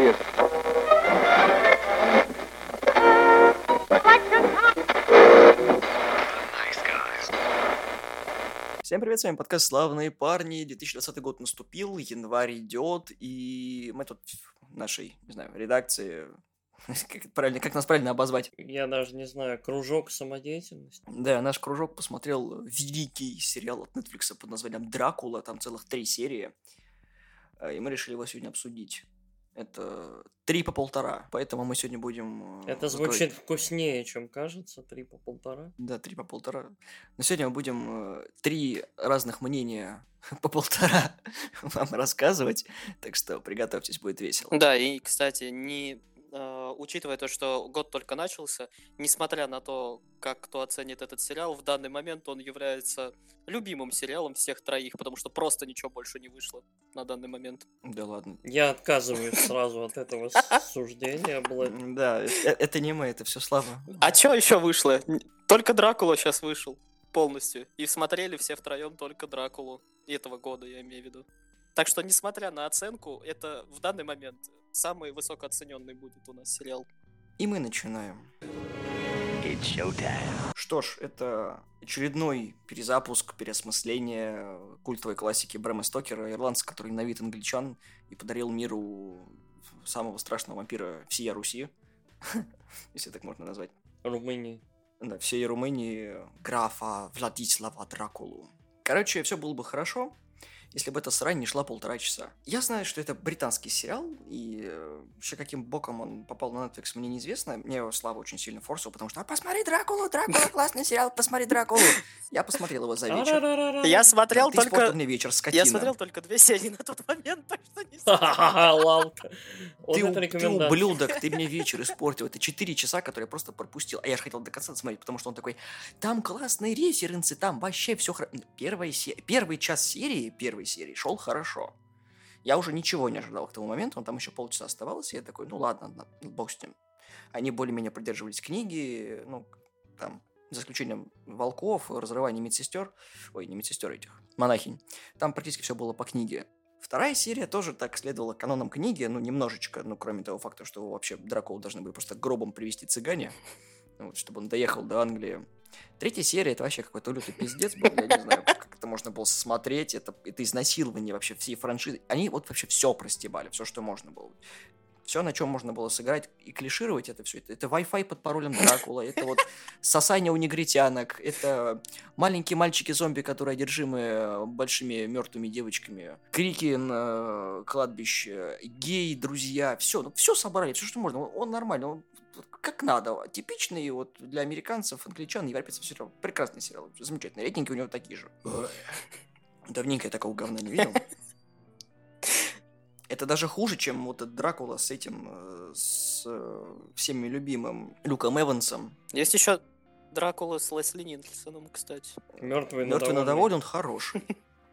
Serious. Всем привет, с вами подкаст «Славные парни». 2020 год наступил, январь идет, и мы тут в нашей, не знаю, редакции, как, правильно, как нас правильно обозвать? Я даже не знаю, кружок самодеятельности. Да, наш кружок посмотрел великий сериал от Netflix под названием «Дракула», там целых три серии, э, и мы решили его сегодня обсудить. Это три по полтора, поэтому мы сегодня будем... э, Это закрыть- звучит вкуснее, чем кажется, три по полтора. Да, три по полтора. Но сегодня мы будем э, три разных мнения по полтора вам рассказывать, так что приготовьтесь, будет весело. Да, и, кстати, не э, учитывая то, что год только начался, несмотря на то, как кто оценит этот сериал, в данный момент он является любимым сериалом всех троих, потому что просто ничего больше не вышло на данный момент. Да ладно. Я отказываюсь сразу от этого суждения, Да, э- э- это не мы, это все Слава. А что еще вышло? Только Дракула сейчас вышел полностью. И смотрели все втроем только Дракулу этого года, я имею в виду. Так что, несмотря на оценку, это в данный момент самый высокооцененный будет у нас сериал. И мы начинаем. Что ж, это очередной перезапуск, переосмысление культовой классики Брэма Стокера, ирландца, который на вид англичан и подарил миру самого страшного вампира всея Руси, если так можно назвать. Румынии. Да, всей Румынии графа Владислава Дракулу. Короче, все было бы хорошо, если бы эта срань не шла полтора часа. Я знаю, что это британский сериал, и э, вообще каким боком он попал на Netflix, мне неизвестно. Мне его Слава очень сильно форсил, потому что «А, посмотри Дракулу, Дракула, классный сериал, посмотри Дракулу. Я посмотрел его за вечер. Я смотрел только... мне вечер, скотина. Я смотрел только две серии на тот момент, так что не Лалка. Ты, ублюдок, ты мне вечер испортил. Это 4 часа, которые я просто пропустил. А я же хотел до конца смотреть, потому что он такой, там классные референсы, там вообще все Первый час серии, первой серии шел хорошо. Я уже ничего не ожидал к тому моменту, он там еще полчаса оставался, и я такой, ну ладно, бог с ним. Они более-менее придерживались книги, ну, там, за исключением волков, разрывания медсестер, ой, не медсестер этих, монахинь, там практически все было по книге. Вторая серия тоже так следовала канонам книги, ну, немножечко, ну, кроме того факта, что вообще Дракулу должны были просто гробом привести цыгане, ну, чтобы он доехал до Англии. Третья серия, это вообще какой-то лютый пиздец был, я не знаю, можно было смотреть, это, это изнасилование вообще всей франшизы. Они вот вообще все простебали, все, что можно было. Все, на чем можно было сыграть и клишировать это все. Это, это Wi-Fi под паролем Дракула, это вот сосание у негритянок, это маленькие мальчики-зомби, которые одержимы э, большими мертвыми девочками, крики на кладбище, гей, друзья, все, ну все собрали, все, что можно. Он, нормально, он как надо. Типичный вот для американцев, англичан, европейцев сериал. Прекрасный сериал, замечательный. Рейтинги у него такие же. Давненько я такого говна не видел. Это даже хуже, чем вот этот Дракула с этим, э, с э, всеми любимым Люком Эвансом. Есть еще Дракула с Лесли Нильсоном, кстати. Мертвый Мертвый на на доволе, он хорош.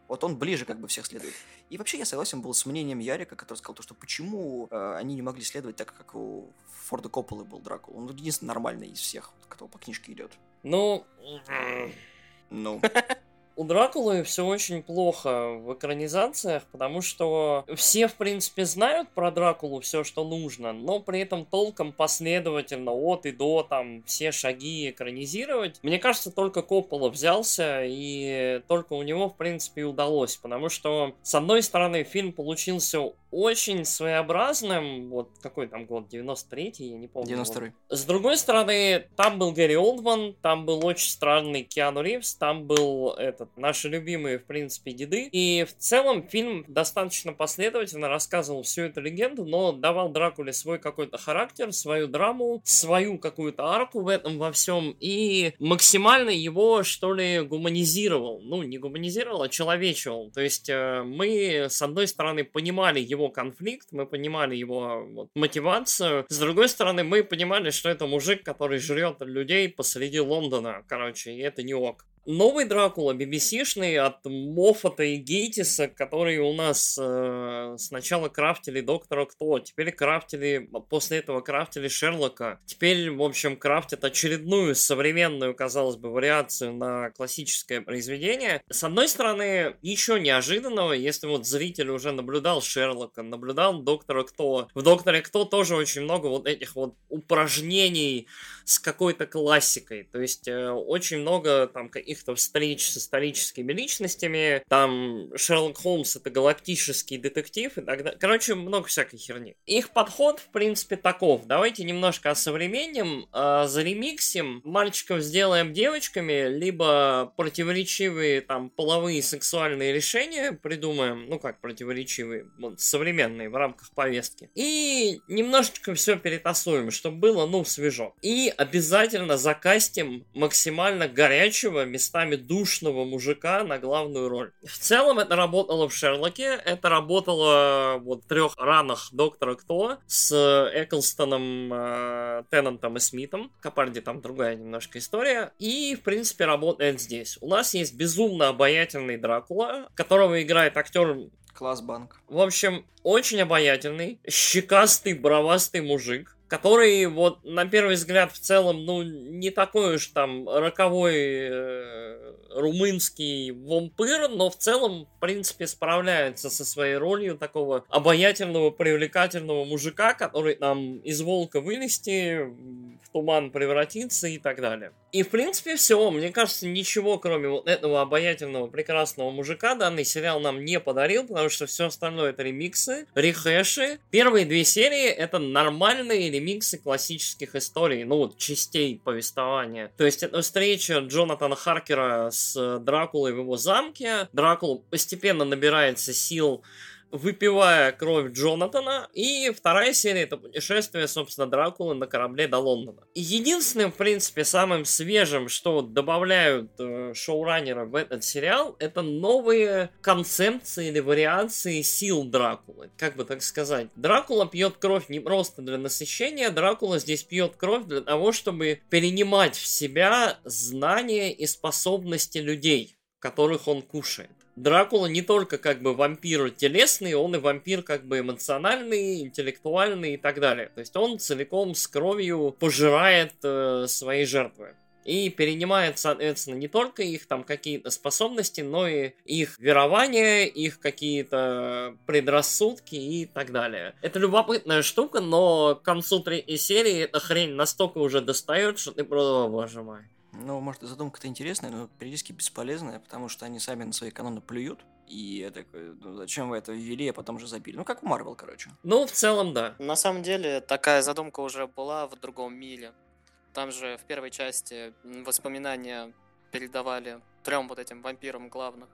Вот он ближе как бы всех следует. И вообще я согласен был с мнением Ярика, который сказал, то, что почему э, они не могли следовать так, как у Форда Копполы был Дракула. Он единственный нормальный из всех, кто по книжке идет. Ну, Ну, у Дракулы все очень плохо в экранизациях, потому что все, в принципе, знают про Дракулу все, что нужно, но при этом толком последовательно от и до там все шаги экранизировать. Мне кажется, только Коппола взялся, и только у него, в принципе, и удалось, потому что, с одной стороны, фильм получился очень своеобразным, вот какой там год, 93-й, я не помню. 92-й. С другой стороны, там был Гэри Олдман, там был очень странный Киану Ривз, там был этот, наши любимые, в принципе, деды. И в целом фильм достаточно последовательно рассказывал всю эту легенду, но давал Дракуле свой какой-то характер, свою драму, свою какую-то арку в этом во всем, и максимально его, что ли, гуманизировал. Ну, не гуманизировал, а человечивал. То есть э, мы, с одной стороны, понимали его конфликт, мы понимали его вот, мотивацию, с другой стороны, мы понимали, что это мужик, который жрет людей посреди Лондона, короче, и это не ок. Новый Дракула, BBC-шный, от Моффата и Гейтиса, которые у нас э, сначала крафтили Доктора Кто, теперь крафтили, после этого крафтили Шерлока. Теперь, в общем, крафтят очередную современную, казалось бы, вариацию на классическое произведение. С одной стороны, ничего неожиданного, если вот зритель уже наблюдал Шерлока, наблюдал Доктора Кто. В Докторе Кто тоже очень много вот этих вот упражнений с какой-то классикой. То есть э, очень много там каких-то встреч с историческими личностями. Там Шерлок Холмс это галактический детектив и так далее. Короче, много всякой херни. Их подход, в принципе, таков. Давайте немножко осовременим, э, заремиксим, мальчиков сделаем девочками, либо противоречивые там половые сексуальные решения придумаем, ну как противоречивые, вот, современные в рамках повестки. И немножечко все перетасуем, чтобы было, ну, свежо. И обязательно закастим максимально горячего, местами душного мужика на главную роль. В целом это работало в Шерлоке, это работало вот в трех ранах Доктора Кто с Эклстоном, э, Теннантом и Смитом. Капарди там другая немножко история. И, в принципе, работает здесь. У нас есть безумно обаятельный Дракула, которого играет актер Класс банк. в общем, очень обаятельный, щекастый, бровастый мужик, который вот на первый взгляд в целом, ну, не такой уж там роковой э, румынский вампир, но в целом, в принципе, справляется со своей ролью такого обаятельного, привлекательного мужика, который там из волка вылезти, туман превратиться и так далее. И, в принципе, все. Мне кажется, ничего, кроме вот этого обаятельного, прекрасного мужика, данный сериал нам не подарил, потому что все остальное это ремиксы, рехэши. Первые две серии это нормальные ремиксы классических историй, ну вот, частей повествования. То есть это встреча Джонатана Харкера с Дракулой в его замке. Дракула постепенно набирается сил выпивая кровь Джонатана. И вторая серия это путешествие, собственно, Дракулы на корабле до Лондона. Единственным, в принципе, самым свежим, что добавляют э, шоураннеры в этот сериал, это новые концепции или вариации сил Дракулы. Как бы так сказать. Дракула пьет кровь не просто для насыщения, Дракула здесь пьет кровь для того, чтобы перенимать в себя знания и способности людей, которых он кушает. Дракула не только как бы вампир телесный, он и вампир как бы эмоциональный, интеллектуальный и так далее. То есть он целиком с кровью пожирает э, свои жертвы. И перенимает, соответственно, не только их там какие-то способности, но и их верования, их какие-то предрассудки и так далее. Это любопытная штука, но к концу третьей серии эта хрень настолько уже достает, что ты просто, «О, боже мой. Ну, может, задумка-то интересная, но периодически бесполезная, потому что они сами на свои каноны плюют. И я такой, ну зачем вы это ввели, а потом же забили. Ну, как у Марвел, короче. Ну, в целом, да. На самом деле, такая задумка уже была в другом мире. Там же в первой части воспоминания передавали трем вот этим вампирам главных.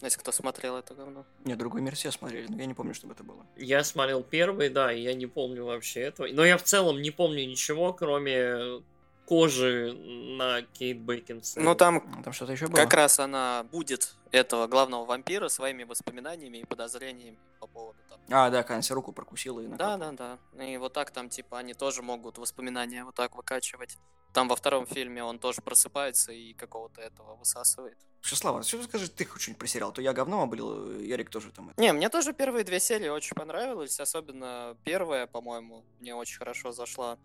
Если кто смотрел это говно. Не, другой мир все смотрели, но я не помню, чтобы это было. Я смотрел первый, да, и я не помню вообще этого. Но я в целом не помню ничего, кроме кожи на Кейт Бейкинс. Ну там Ну, Там что-то еще было. как раз она будет этого главного вампира своими воспоминаниями и подозрениями по поводу там. А, да, Канси руку прокусила и Да, накапала. да, да. И вот так там, типа, они тоже могут воспоминания вот так выкачивать. Там во втором фильме он тоже просыпается и какого-то этого высасывает. Слава, что скажи ты хоть что-нибудь про сериал? То я говном облил, Ярик тоже там. это. Не, мне тоже первые две серии очень понравились, особенно первая, по-моему, мне очень хорошо зашла,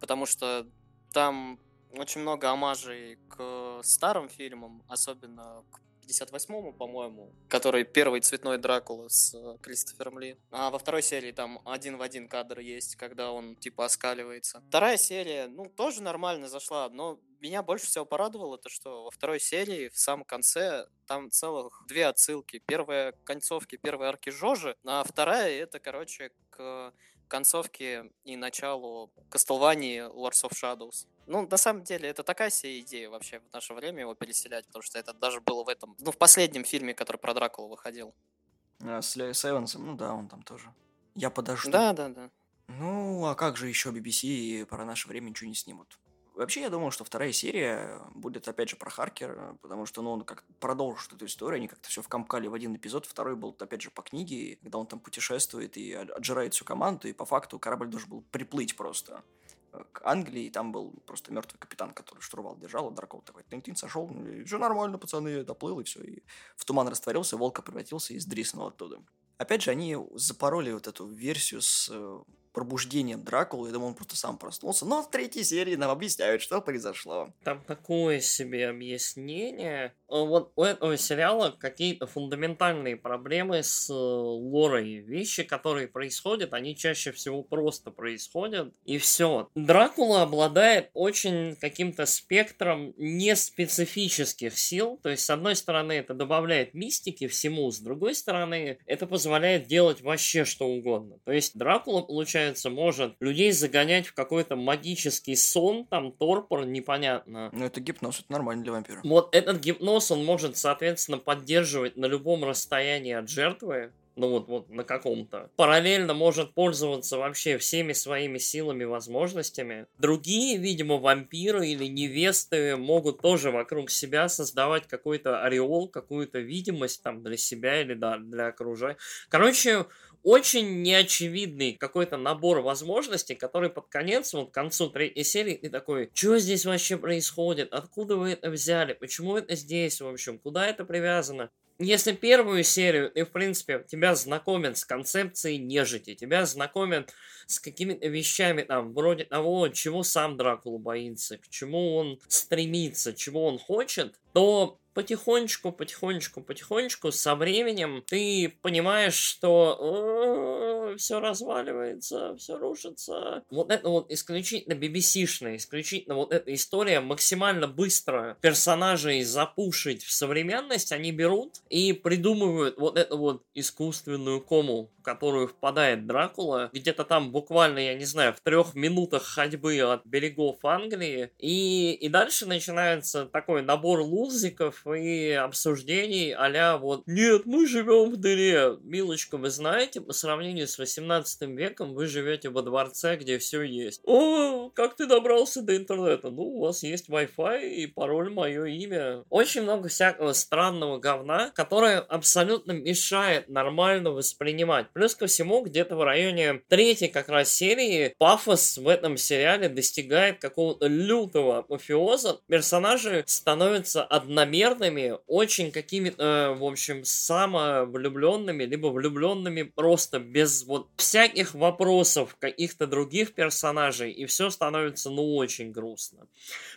потому что там очень много омажей к старым фильмам, особенно к 58-му, по-моему, который первый цветной Дракула с э, Кристофером Ли. А во второй серии там один в один кадр есть, когда он типа оскаливается. Вторая серия, ну, тоже нормально зашла, но меня больше всего порадовало то, что во второй серии в самом конце там целых две отсылки. Первая к концовке первой арки Жожи, а вторая это, короче, к концовке и началу Castlevania Lords of Shadows. Ну, на самом деле, это такая себе идея вообще в наше время его переселять, потому что это даже было в этом, ну, в последнем фильме, который про Дракулу выходил. А, с, с Эвансом, ну да, он там тоже. Я подожду. Да, да, да. Ну, а как же еще BBC про наше время ничего не снимут? Вообще, я думал, что вторая серия будет, опять же, про Харкера, потому что, ну, он как продолжит эту историю, они как-то все вкамкали в один эпизод, второй был, опять же, по книге, когда он там путешествует и от- отжирает всю команду, и по факту корабль должен был приплыть просто. э, к Англии, и там был просто мертвый капитан, который штурвал держал, а Дракул такой тын сошел, все нормально, пацаны, доплыл, и все, и в туман растворился, волка превратился и сдриснул оттуда. Опять же, они запороли вот эту версию с пробуждением Дракулы. Я думаю, он просто сам проснулся. Но в третьей серии нам объясняют, что произошло. Там такое себе объяснение. Э, вот у этого сериала какие-то фундаментальные проблемы с э, лорой. Вещи, которые происходят, они чаще всего просто происходят. И все. Дракула обладает очень каким-то спектром неспецифических сил. То есть, с одной стороны, это добавляет мистики всему, с другой стороны, это позволяет делать вообще что угодно. То есть, Дракула, получается, может людей загонять в какой-то магический сон, там, торпор, непонятно. Ну, это гипноз, это нормально для вампира. Вот этот гипноз, он может, соответственно, поддерживать на любом расстоянии от жертвы, ну вот, вот на каком-то. Параллельно может пользоваться вообще всеми своими силами, возможностями. Другие, видимо, вампиры или невесты могут тоже вокруг себя создавать какой-то ореол, какую-то видимость там для себя или да, для окружения. Короче, очень неочевидный какой-то набор возможностей, который под конец, вот к концу третьей серии, ты такой, что здесь вообще происходит, откуда вы это взяли, почему это здесь, в общем, куда это привязано. Если первую серию, и в принципе, тебя знакомят с концепцией нежити, тебя знакомят с какими-то вещами там, вроде того, чего сам Дракула боится, к чему он стремится, чего он хочет, то потихонечку, потихонечку, потихонечку со временем ты понимаешь, что все разваливается, все рушится. Вот это вот исключительно BBC-шная, исключительно вот эта история максимально быстро персонажей запушить в современность они берут и придумывают вот эту вот искусственную кому, в которую впадает Дракула, где-то там буквально, я не знаю, в трех минутах ходьбы от берегов Англии, и, и дальше начинается такой набор лузиков и обсуждений а вот «Нет, мы живем в дыре». Милочка, вы знаете, по сравнению с 18 веком вы живете во дворце, где все есть. «О, как ты добрался до интернета?» «Ну, у вас есть Wi-Fi и пароль мое имя». Очень много всякого странного говна, которое абсолютно мешает нормально воспринимать. Плюс ко всему, где-то в районе третьей как раз серии пафос в этом сериале достигает какого-то лютого апофеоза. Персонажи становятся одномерными, очень какими-то, э, в общем, самовлюбленными, либо влюбленными просто без вот всяких вопросов каких-то других персонажей, и все становится, ну, очень грустно.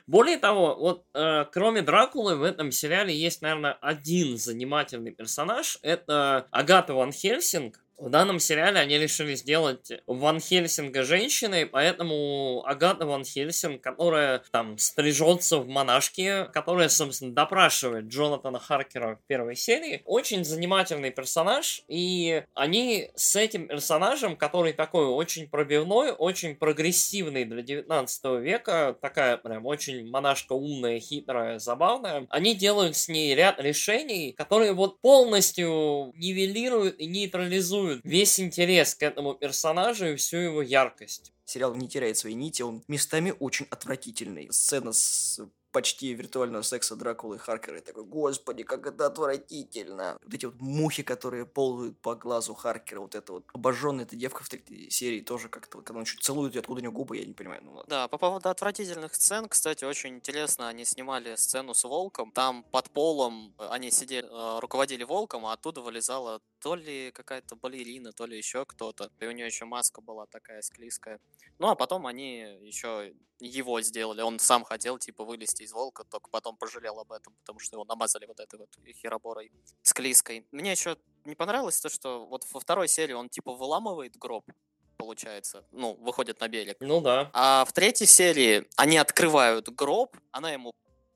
Более того, вот э, кроме Дракулы в этом сериале есть, наверное, один занимательный персонаж, это Агата Ван Хельсинг, в данном сериале они решили сделать Ван Хельсинга женщиной, поэтому Агата Ван Хельсинг, которая там стрижется в монашке, которая, собственно, допрашивает Джонатана Харкера в первой серии, очень занимательный персонаж, и они с этим персонажем, который такой очень пробивной, очень прогрессивный для 19 века, такая прям очень монашка умная, хитрая, забавная, они делают с ней ряд решений, которые вот полностью нивелируют и нейтрализуют реализуют весь интерес к этому персонажу и всю его яркость. Сериал не теряет свои нити, он местами очень отвратительный. Сцена с почти виртуального секса Дракулы и Харкера. И такой, господи, как это отвратительно. Вот эти вот мухи, которые ползают по глазу Харкера, вот это вот обожженная эта девка в третьей серии тоже как-то, когда он чуть целует, откуда у нее губы, я не понимаю. Ну, ладно. Да, по поводу отвратительных сцен, кстати, очень интересно, они снимали сцену с волком. Там под полом они сидели, э, руководили волком, а оттуда вылезала то ли какая-то балерина, то ли еще кто-то. И у нее еще маска была такая склизкая. Ну, а потом они еще его сделали. Он сам хотел, типа, вылезти из волка, только потом пожалел об этом, потому что его намазали вот этой вот хероборой склизкой. Мне еще не понравилось то, что вот во второй серии он, типа, выламывает гроб, получается, ну, выходит на берег. Ну да. А в третьей серии они открывают гроб, она ему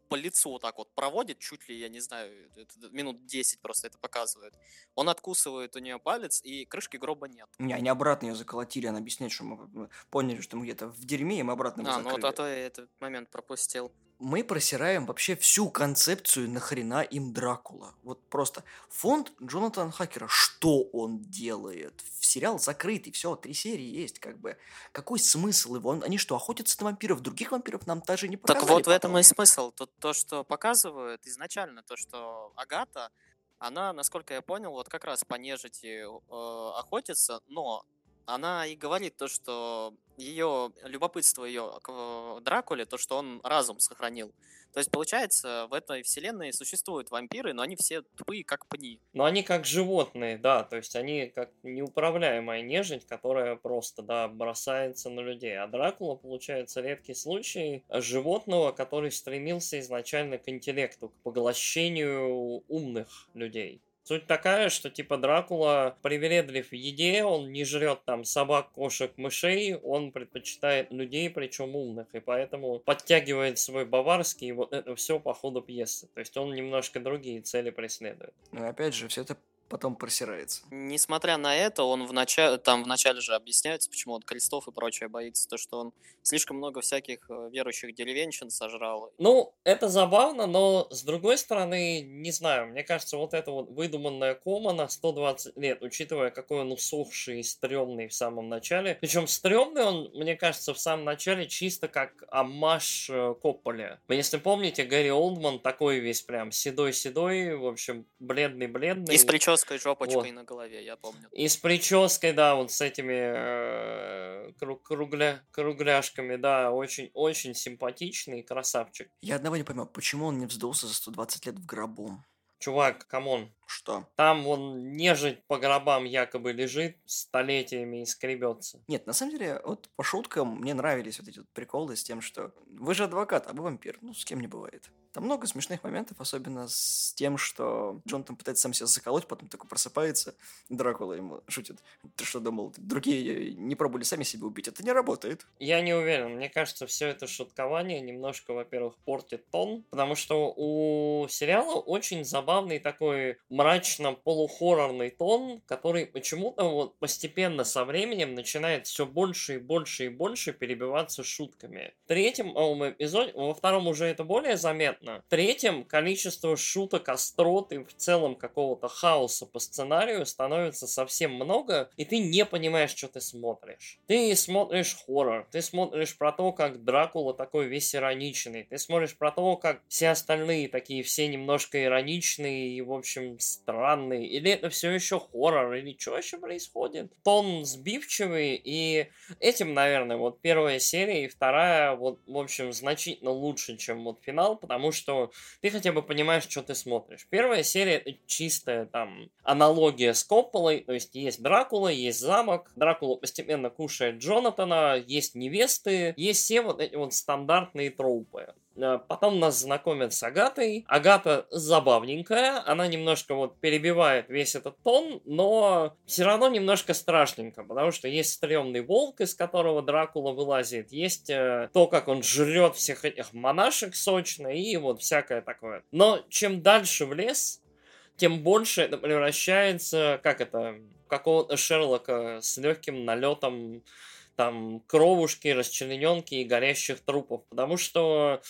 по лицу вот так вот проводит, чуть ли, я не знаю, минут 10 просто это показывает. Он откусывает у нее палец, и крышки гроба нет. Не, они обратно ее заколотили, она объясняет, что мы поняли, что мы где-то в дерьме, и мы обратно А, ну вот а то я этот момент пропустил. Мы просираем вообще всю концепцию нахрена им Дракула. Вот просто фонд Джонатана Хакера, что он делает? Сериал закрытый, все, три серии есть, как бы. Какой смысл его? Он- Они что, охотятся на вампиров? Других вампиров нам даже не Так показали вот в этом потом. и смысл. Тут то, что показывают изначально, то, что Агата, она, насколько я понял, вот как раз по нежити э, охотится, но она и говорит то, что ее любопытство ее к Дракуле, то, что он разум сохранил. То есть, получается, в этой вселенной существуют вампиры, но они все тупые, как пни. Но они как животные, да, то есть они как неуправляемая нежить, которая просто, да, бросается на людей. А Дракула, получается, редкий случай животного, который стремился изначально к интеллекту, к поглощению умных людей. Суть такая, что типа Дракула привередлив в еде, он не жрет там собак, кошек, мышей, он предпочитает людей, причем умных, и поэтому подтягивает свой баварский, и вот это все по ходу пьесы. То есть он немножко другие цели преследует. Ну опять же, все это потом просирается. Несмотря на это, он в начале, там в начале же объясняется, почему он крестов и прочее боится, то, что он слишком много всяких э, верующих деревенщин сожрал. Ну, это забавно, но с другой стороны, не знаю, мне кажется, вот эта вот выдуманная кома на 120 лет, учитывая, какой он усохший и стрёмный в самом начале. Причем стрёмный он, мне кажется, в самом начале чисто как амаш э, Копполе. Если помните, Гэри Олдман такой весь прям седой-седой, в общем, бледный-бледный. И с прической, жопочкой вот. на голове, я помню. И с прической, да, вот с этими э, кругля, кругляшками, да, очень-очень симпатичный красавчик. Я одного не пойму, почему он не вздулся за 120 лет в гробу? Чувак, come on. Что? Там он нежить по гробам якобы лежит столетиями и скребется. Нет, на самом деле, вот по шуткам мне нравились вот эти вот приколы с тем, что вы же адвокат, а вы вампир. Ну, с кем не бывает. Там много смешных моментов, особенно с тем, что Джон там пытается сам себя заколоть, потом такой просыпается, Дракула ему шутит. Ты что думал, другие не пробовали сами себя убить? Это не работает. Я не уверен. Мне кажется, все это шуткование немножко, во-первых, портит тон, потому что у сериала очень забавный такой мрачно-полухоррорный тон, который почему-то вот постепенно со временем начинает все больше и больше и больше перебиваться шутками. В третьем эпизоде, во втором уже это более заметно, понятно. Третьим, количество шуток, острот и в целом какого-то хаоса по сценарию становится совсем много, и ты не понимаешь, что ты смотришь. Ты смотришь хоррор, ты смотришь про то, как Дракула такой весь ироничный, ты смотришь про то, как все остальные такие все немножко ироничные и, в общем, странные. Или это все еще хоррор, или что еще происходит? Тон сбивчивый, и этим, наверное, вот первая серия и вторая, вот, в общем, значительно лучше, чем вот финал, потому что ты хотя бы понимаешь, что ты смотришь. Первая серия это чистая там аналогия с Копполой, то есть есть Дракула, есть замок, Дракула постепенно кушает Джонатана, есть невесты, есть все вот эти вот стандартные тропы. Э, потом нас знакомят с Агатой. Агата забавненькая, она немножко вот перебивает весь этот тон, но все равно немножко страшненько, потому что есть стрёмный волк, из которого Дракула вылазит, есть э, то, как он жрет всех этих монашек сочно и вот всякое такое. Но чем дальше в лес, тем больше это превращается, как это, какого-то Шерлока с легким налетом там кровушки, расчлененки и горящих трупов. Потому что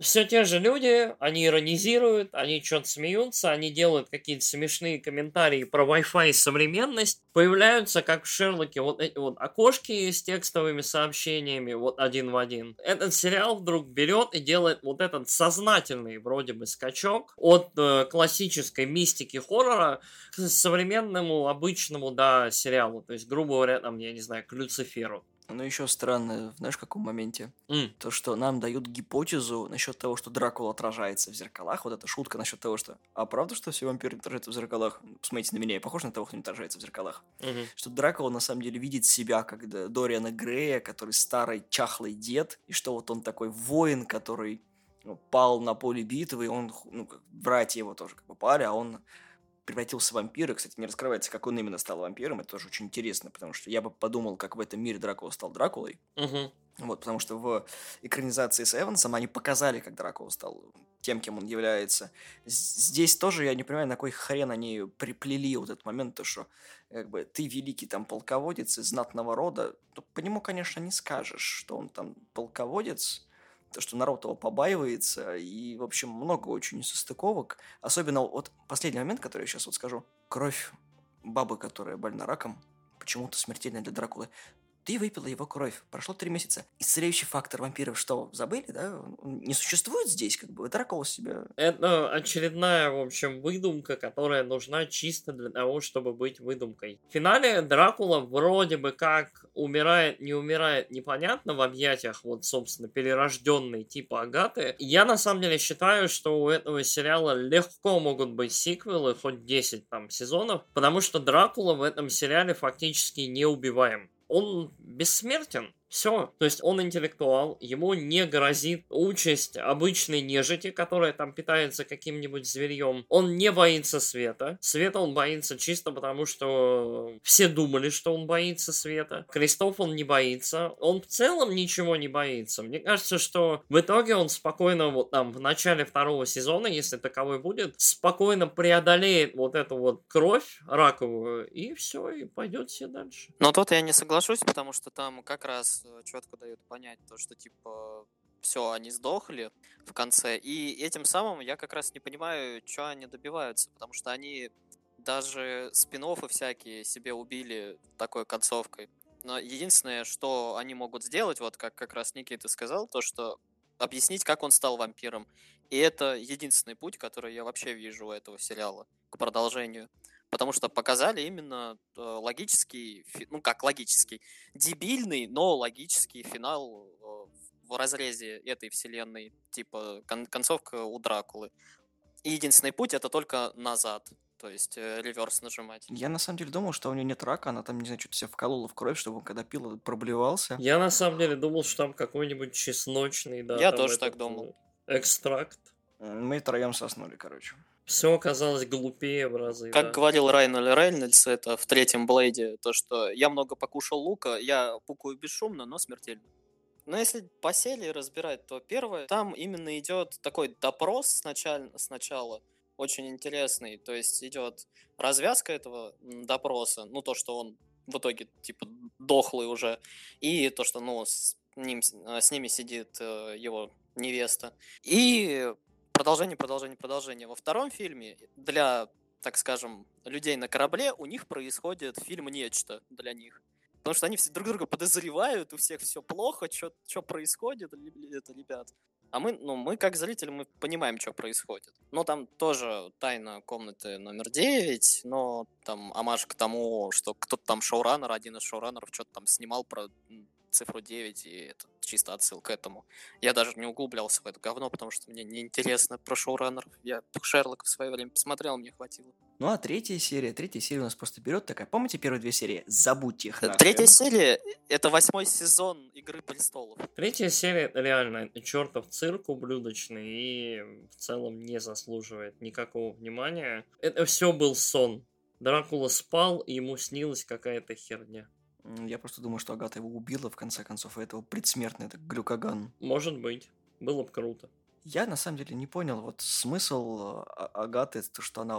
все те же люди, они иронизируют, они что-то смеются, они делают какие-то смешные комментарии про Wi-Fi и современность. Появляются, как в Шерлоке, вот эти вот окошки с текстовыми сообщениями, вот один в один. Этот сериал вдруг берет и делает вот этот сознательный вроде бы скачок от э, классической мистики хоррора к современному обычному, да, сериалу. То есть, грубо говоря, там, я не знаю, к Люциферу. Но еще странно, знаешь, в каком моменте? Mm. То, что нам дают гипотезу насчет того, что Дракула отражается в зеркалах. Вот эта шутка насчет того, что... А правда, что все вампиры отражаются в зеркалах? Посмотрите на меня, я похож на того, кто не отражается в зеркалах. Mm-hmm. Что Дракула на самом деле видит себя, как Дориана Грея, который старый чахлый дед, и что вот он такой воин, который ну, пал на поле битвы, и он, ну, братья его тоже как бы пали, а он превратился в вампира. Кстати, не раскрывается, как он именно стал вампиром. Это тоже очень интересно, потому что я бы подумал, как в этом мире Дракула стал Дракулой. Угу. Вот, потому что в экранизации с Эвансом они показали, как Дракула стал тем, кем он является. Здесь тоже я не понимаю, на кой хрен они приплели вот этот момент, то что как бы ты великий там полководец из знатного рода, то по нему, конечно, не скажешь, что он там полководец, то, что народ его побаивается, и, в общем, много очень несостыковок. Особенно вот последний момент, который я сейчас вот скажу. Кровь бабы, которая больна раком, почему-то смертельная для Дракулы. Ты выпила его кровь, прошло три месяца. Исцеляющий фактор вампиров что, забыли, да? Он не существует здесь, как бы, Дракула себя... Это очередная, в общем, выдумка, которая нужна чисто для того, чтобы быть выдумкой. В финале Дракула вроде бы как умирает, не умирает, непонятно, в объятиях, вот, собственно, перерожденной типа Агаты. Я, на самом деле, считаю, что у этого сериала легко могут быть сиквелы, хоть 10 там сезонов, потому что Дракула в этом сериале фактически не убиваем он бессмертен. Все. То есть он интеллектуал, ему не грозит участь обычной нежити, которая там питается каким-нибудь зверьем. Он не боится света. Света он боится чисто потому, что все думали, что он боится света. Крестов он не боится. Он в целом ничего не боится. Мне кажется, что в итоге он спокойно вот там в начале второго сезона, если таковой будет, спокойно преодолеет вот эту вот кровь раковую и все, и пойдет все дальше. Но тут я не соглашусь, потому что там как раз четко дают понять то, что типа все, они сдохли в конце. И этим самым я как раз не понимаю, что они добиваются, потому что они даже спин всякие себе убили такой концовкой. Но единственное, что они могут сделать, вот как как раз Никита сказал, то, что объяснить, как он стал вампиром. И это единственный путь, который я вообще вижу у этого сериала к продолжению потому что показали именно э, логический, ну как логический, дебильный, но логический финал э, в разрезе этой вселенной, типа кон- концовка у Дракулы. И единственный путь это только назад, то есть э, реверс нажимать. Я на самом деле думал, что у нее нет рака, она там, не знаю, что-то себя вколола в кровь, чтобы он когда пил, проблевался. Я на самом деле думал, что там какой-нибудь чесночный, да. Я тоже так думал. Экстракт. Мы втроем соснули, короче. Все оказалось глупее в разы. Как да. говорил Райнель Рейнольдс, это в третьем Блейде, то, что я много покушал лука, я пукаю бесшумно, но смертельно. Но если по серии разбирать, то первое, там именно идет такой допрос сначала, сначала очень интересный, то есть идет развязка этого допроса, ну то, что он в итоге типа дохлый уже, и то, что ну с, ним, с ними сидит э, его невеста. И продолжение, продолжение, продолжение. Во втором фильме для, так скажем, людей на корабле у них происходит фильм «Нечто» для них. Потому что они все друг друга подозревают, у всех все плохо, что происходит, это, ребят. А мы, ну, мы как зрители, мы понимаем, что происходит. Но там тоже тайна комнаты номер 9, но там амаш к тому, что кто-то там шоураннер, один из шоураннеров что-то там снимал про цифру 9, и это чисто отсыл к этому. Я даже не углублялся в это говно, потому что мне неинтересно про шоураннеров. Я Шерлок в свое время посмотрел, мне хватило. Ну а третья серия, третья серия у нас просто берет такая. Помните первые две серии? Забудьте их. Нахрен. Третья серия — это восьмой сезон Игры престолов. Третья серия — это реально чертов цирк ублюдочный и в целом не заслуживает никакого внимания. Это все был сон. Дракула спал, и ему снилась какая-то херня. Я просто думаю, что Агата его убила, в конце концов, и этого предсмертный, это глюкаган. Может быть. Было бы круто. Я, на самом деле, не понял вот смысл а, Агаты, то, что она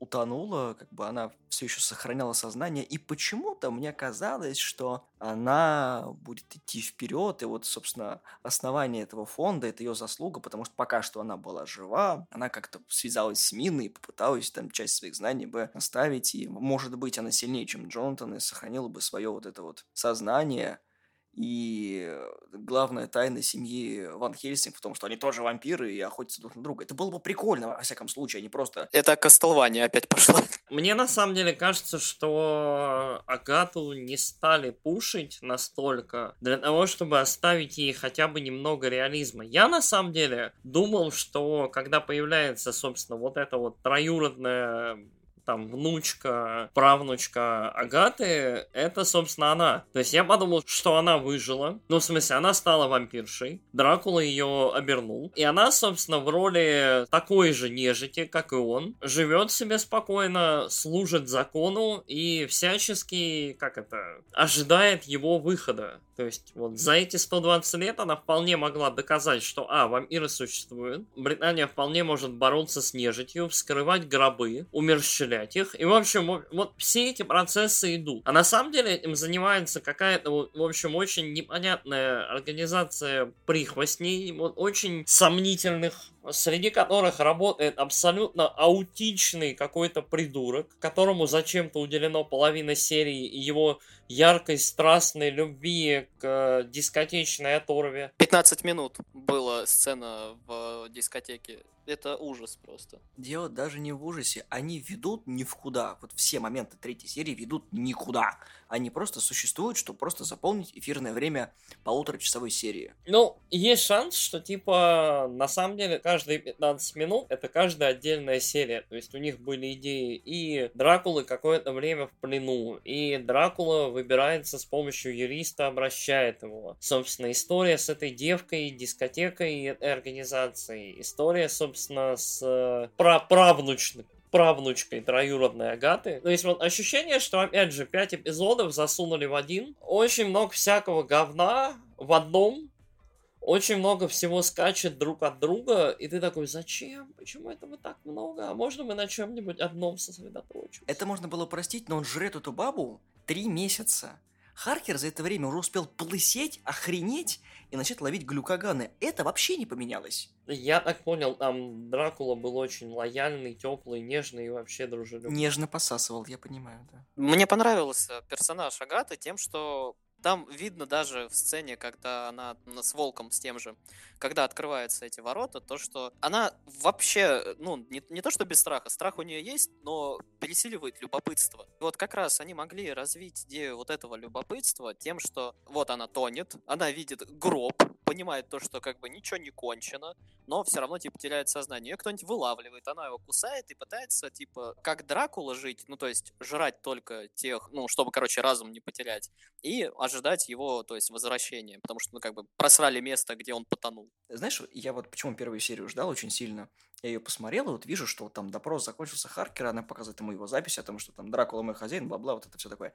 утонула, как бы она все еще сохраняла сознание, и почему-то мне казалось, что она будет идти вперед, и вот, собственно, основание этого фонда – это ее заслуга, потому что пока что она была жива, она как-то связалась с Миной и попыталась там часть своих знаний бы оставить, и, может быть, она сильнее, чем Джонатан, и сохранила бы свое вот это вот сознание, и главная тайна семьи Ван Хельсинг в том, что они тоже вампиры и охотятся друг на друга. Это было бы прикольно, во всяком случае, а не просто... Это Кастлвания опять пошла. Мне на самом деле кажется, что Агату не стали пушить настолько для того, чтобы оставить ей хотя бы немного реализма. Я на самом деле думал, что когда появляется, собственно, вот эта вот троюродная там внучка, правнучка Агаты, это, собственно, она. То есть я подумал, что она выжила. Ну, в смысле, она стала вампиршей. Дракула ее обернул. И она, собственно, в роли такой же нежити, как и он, живет себе спокойно, служит закону и всячески, как это, ожидает его выхода. То есть вот за эти 120 лет она вполне могла доказать, что, а, вампиры существуют, Британия вполне может бороться с нежитью, вскрывать гробы, умерщвлять их, и, в общем, вот все эти процессы идут. А на самом деле этим занимается какая-то, в общем, очень непонятная организация прихвостней, вот очень сомнительных среди которых работает абсолютно аутичный какой-то придурок, которому зачем-то уделено половина серии, и его яркой, страстной любви к э, дискотечной оторве. 15 минут была сцена в дискотеке. Это ужас просто. Дело даже не в ужасе. Они ведут ни в куда. Вот все моменты третьей серии ведут никуда. Они просто существуют, чтобы просто заполнить эфирное время полуторачасовой серии. Ну, есть шанс, что, типа, на самом деле, каждые 15 минут это каждая отдельная серия. То есть у них были идеи и Дракулы какое-то время в плену, и Дракула выбирается с помощью юриста, обращает его. Собственно, история с этой девкой, дискотекой и организацией. История, собственно, с э, праправнучной правнучкой троюродной Агаты. То есть вот ощущение, что, опять же, пять эпизодов засунули в один. Очень много всякого говна в одном. Очень много всего скачет друг от друга, и ты такой, зачем? Почему этого так много? А можно мы на чем-нибудь одном сосредоточимся? Это можно было простить, но он жрет эту бабу три месяца. Харкер за это время уже успел полысеть, охренеть и начать ловить глюкоганы. Это вообще не поменялось. Я так понял, там Дракула был очень лояльный, теплый, нежный и вообще дружелюбный. Нежно посасывал, я понимаю, да. Мне понравился персонаж Агаты тем, что там видно даже в сцене, когда она с волком, с тем же, когда открываются эти ворота, то, что она вообще, ну, не, не то, что без страха, страх у нее есть, но пересиливает любопытство. Вот как раз они могли развить идею вот этого любопытства тем, что вот она тонет, она видит гроб, понимает то, что как бы ничего не кончено, но все равно, типа, теряет сознание. Ее кто-нибудь вылавливает, она его кусает и пытается, типа, как Дракула жить, ну, то есть жрать только тех, ну, чтобы, короче, разум не потерять, и ожидать его, то есть, возвращения, потому что, ну, как бы, просрали место, где он потонул. Знаешь, я вот почему первую серию ждал очень сильно. Я ее посмотрел, и вот вижу, что там допрос закончился Харкера, она показывает ему его запись о том, что там Дракула мой хозяин, бла-бла, вот это все такое.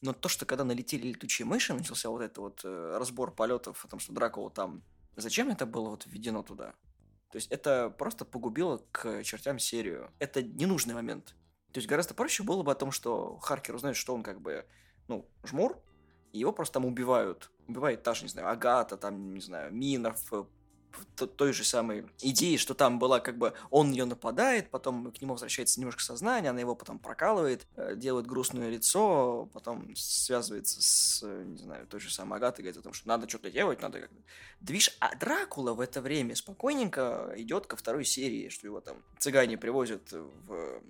Но то, что когда налетели летучие мыши, начался вот этот вот э, разбор полетов, о том, что Дракула там... Зачем это было вот введено туда? То есть это просто погубило к чертям серию. Это ненужный момент. То есть гораздо проще было бы о том, что Харкер узнает, что он как бы, ну, жмур, и его просто там убивают. Убивает та же, не знаю, Агата, там, не знаю, Минов, той же самой идеи, что там была как бы он нее нападает, потом к нему возвращается немножко сознание, она его потом прокалывает, э, делает грустное лицо, потом связывается с, не знаю, той же самой Агатой, говорит о том, что надо что-то делать, надо как-то... Движ, а Дракула в это время спокойненько идет ко второй серии, что его там цыгане привозят в,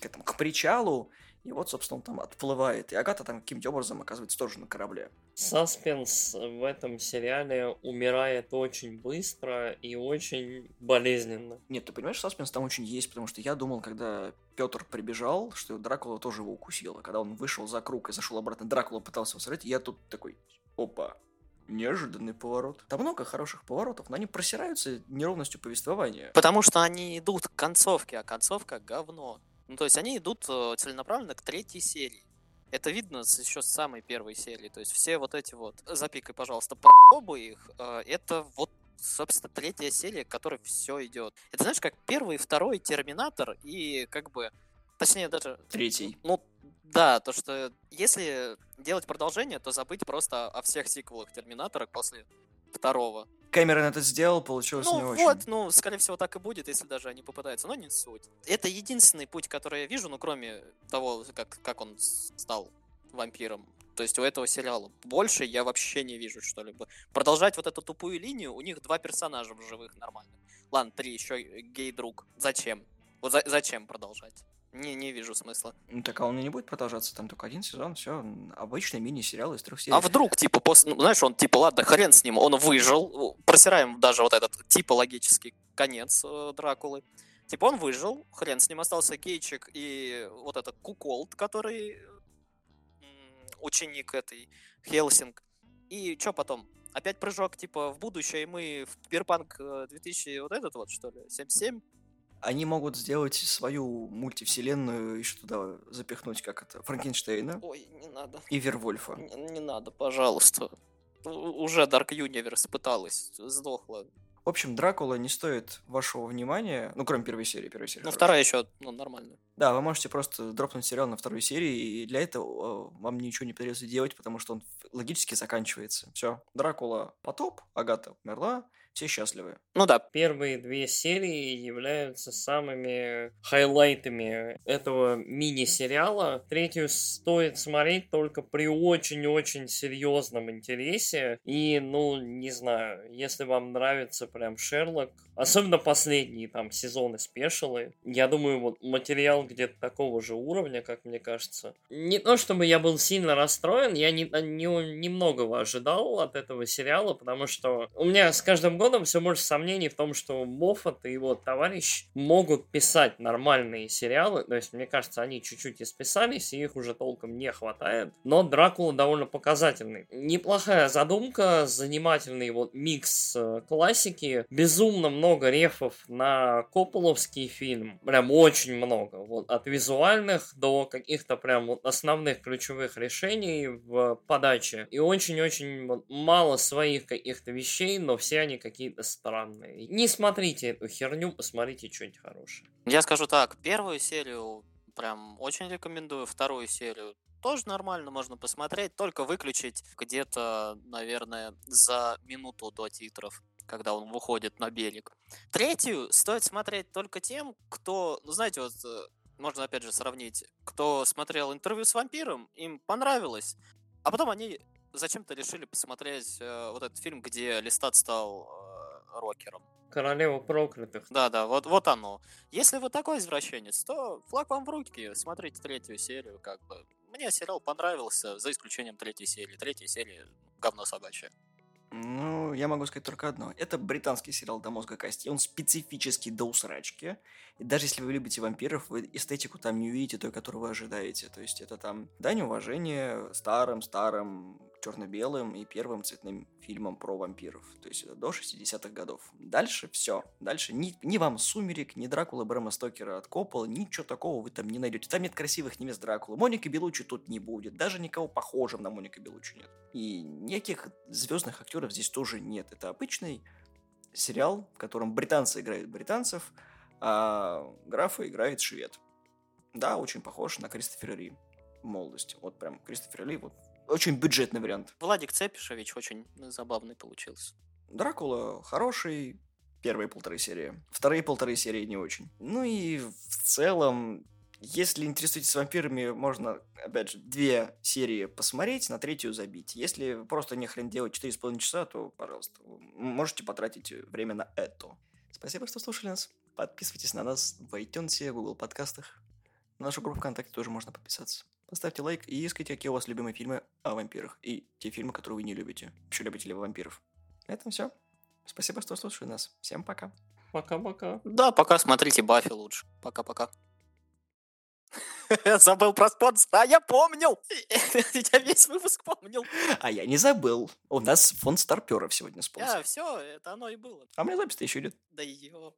к, этому, к причалу, и вот, собственно, он там отплывает. И Агата там каким-то образом оказывается тоже на корабле. Саспенс в этом сериале умирает очень быстро и очень болезненно. Нет, ты понимаешь, саспенс там очень есть, потому что я думал, когда Петр прибежал, что Дракула тоже его укусила. Когда он вышел за круг и зашел обратно, Дракула пытался его сорвать, я тут такой, опа, неожиданный поворот. Там много хороших поворотов, но они просираются неровностью повествования. Потому что они идут к концовке, а концовка говно. Ну, то есть они идут э, целенаправленно к третьей серии. Это видно еще с самой первой серии. То есть все вот эти вот, запикай, пожалуйста, пробы их, э, это вот собственно, третья серия, к которой все идет. Это знаешь, как первый второй Терминатор, и как бы, точнее даже... Третий. Ну, да, то что если делать продолжение, то забыть просто о всех сиквелах Терминатора после второго. Кэмерон это сделал, получилось ну, не вот, очень. вот, ну, скорее всего, так и будет, если даже они попытаются, но не суть. Это единственный путь, который я вижу, ну, кроме того, как, как он стал вампиром. То есть у этого сериала. Больше я вообще не вижу что-либо. Продолжать вот эту тупую линию, у них два персонажа в живых нормально. Ладно, три, еще гей-друг. Зачем? Вот за- зачем продолжать? Не, не вижу смысла. Ну, так а он и не будет продолжаться, там только один сезон, все, обычный мини-сериал из трех серий. А вдруг, типа, после, ну, знаешь, он, типа, ладно, хрен с ним, он выжил, просираем даже вот этот типологический конец э, Дракулы. Типа, он выжил, хрен с ним, остался Кейчик и вот этот Куколд, который ученик этой Хелсинг. И что потом? Опять прыжок, типа, в будущее, и мы в Киберпанк э, 2000, вот этот вот, что ли, 77? Они могут сделать свою мультивселенную, еще туда запихнуть, как это, Франкенштейна Ой, не надо. и Вервольфа. Не, не надо, пожалуйста. Уже Dark Universe пыталась, сдохла. В общем, Дракула не стоит вашего внимания, ну, кроме первой серии, первой серии. Ну, хорошая. вторая еще, ну, нормально. Да, вы можете просто дропнуть сериал на второй серии, и для этого э, вам ничего не придется делать, потому что он логически заканчивается. Все, Дракула потоп, Агата умерла, все счастливы. Ну да, Первые две серии являются самыми хайлайтами этого мини-сериала. Третью стоит смотреть только при очень-очень серьезном интересе. И, ну, не знаю, если вам нравится прям Шерлок, особенно последние там сезоны спешилы, я думаю, вот материал где-то такого же уровня, как мне кажется. Не то, чтобы я был сильно расстроен, я не, не, немногого ожидал от этого сериала, потому что у меня с каждым годом все больше сомнений в том, что Моффат и его товарищ могут писать нормальные сериалы. То есть, мне кажется, они чуть-чуть исписались, и их уже толком не хватает. Но Дракула довольно показательный. Неплохая задумка, занимательный вот микс э, классики. Безумно много рефов на Копполовский фильм. Прям очень много. Вот от визуальных до каких-то прям вот основных ключевых решений в подаче. И очень-очень мало своих каких-то вещей, но все они какие-то странные. Не смотрите эту херню, посмотрите что-нибудь хорошее. я скажу так, первую серию прям очень рекомендую, вторую серию тоже нормально можно посмотреть, только выключить где-то, наверное, за минуту до титров, когда он выходит на берег. Третью стоит смотреть только тем, кто, ну знаете, вот э, можно опять же сравнить, кто смотрел интервью с вампиром, им понравилось, а потом они зачем-то решили посмотреть э, вот этот фильм, где Листат стал э, рокером. Королева проклятых. Да, да, вот, вот оно. Если вы такой извращенец, то флаг вам в руки, смотрите третью серию, как бы. Мне сериал понравился, за исключением третьей серии. Третья серия говно собачье. Ну, я могу сказать только одно. Это британский сериал до мозга кости. Он специфический до усрачки. И даже если вы любите вампиров, вы эстетику там не увидите той, которую вы ожидаете. То есть это там дань уважения старым-старым черно-белым и первым цветным фильмом про вампиров. То есть это до 60-х годов. Дальше все. Дальше ни, ни вам Сумерек, ни Дракула Брэма Стокера от Коппола, ничего такого вы там не найдете. Там нет красивых невест Дракулы. Моника Белучи тут не будет. Даже никого похожим на Моника Белучи нет. И никаких звездных актеров здесь тоже нет. Это обычный сериал, в котором британцы играют британцев, а графа играет швед. Да, очень похож на Кристофера Ри молодости. Вот прям Кристофер Ли, вот очень бюджетный вариант. Владик Цепишевич очень забавный получился. Дракула хороший, первые полторы серии. Вторые полторы серии не очень. Ну и в целом, если интересуетесь вампирами, можно, опять же, две серии посмотреть, на третью забить. Если просто не хрен делать 4,5 часа, то, пожалуйста, можете потратить время на это. Спасибо, что слушали нас. Подписывайтесь на нас в iTunes, Google подкастах. На нашу группу ВКонтакте тоже можно подписаться. Поставьте лайк и искайте, какие у вас любимые фильмы о вампирах. И те фильмы, которые вы не любите. Вообще любите ли вы вампиров. На этом все. Спасибо, что слушали нас. Всем пока. Пока-пока. Да, пока смотрите Баффи лучше. Пока-пока. Забыл про спонсора, а я помнил! Я весь выпуск помнил. А я не забыл. У нас фонд старперов сегодня спонсор. Я все, это оно и было. А у меня запись-то еще идет. Да ё.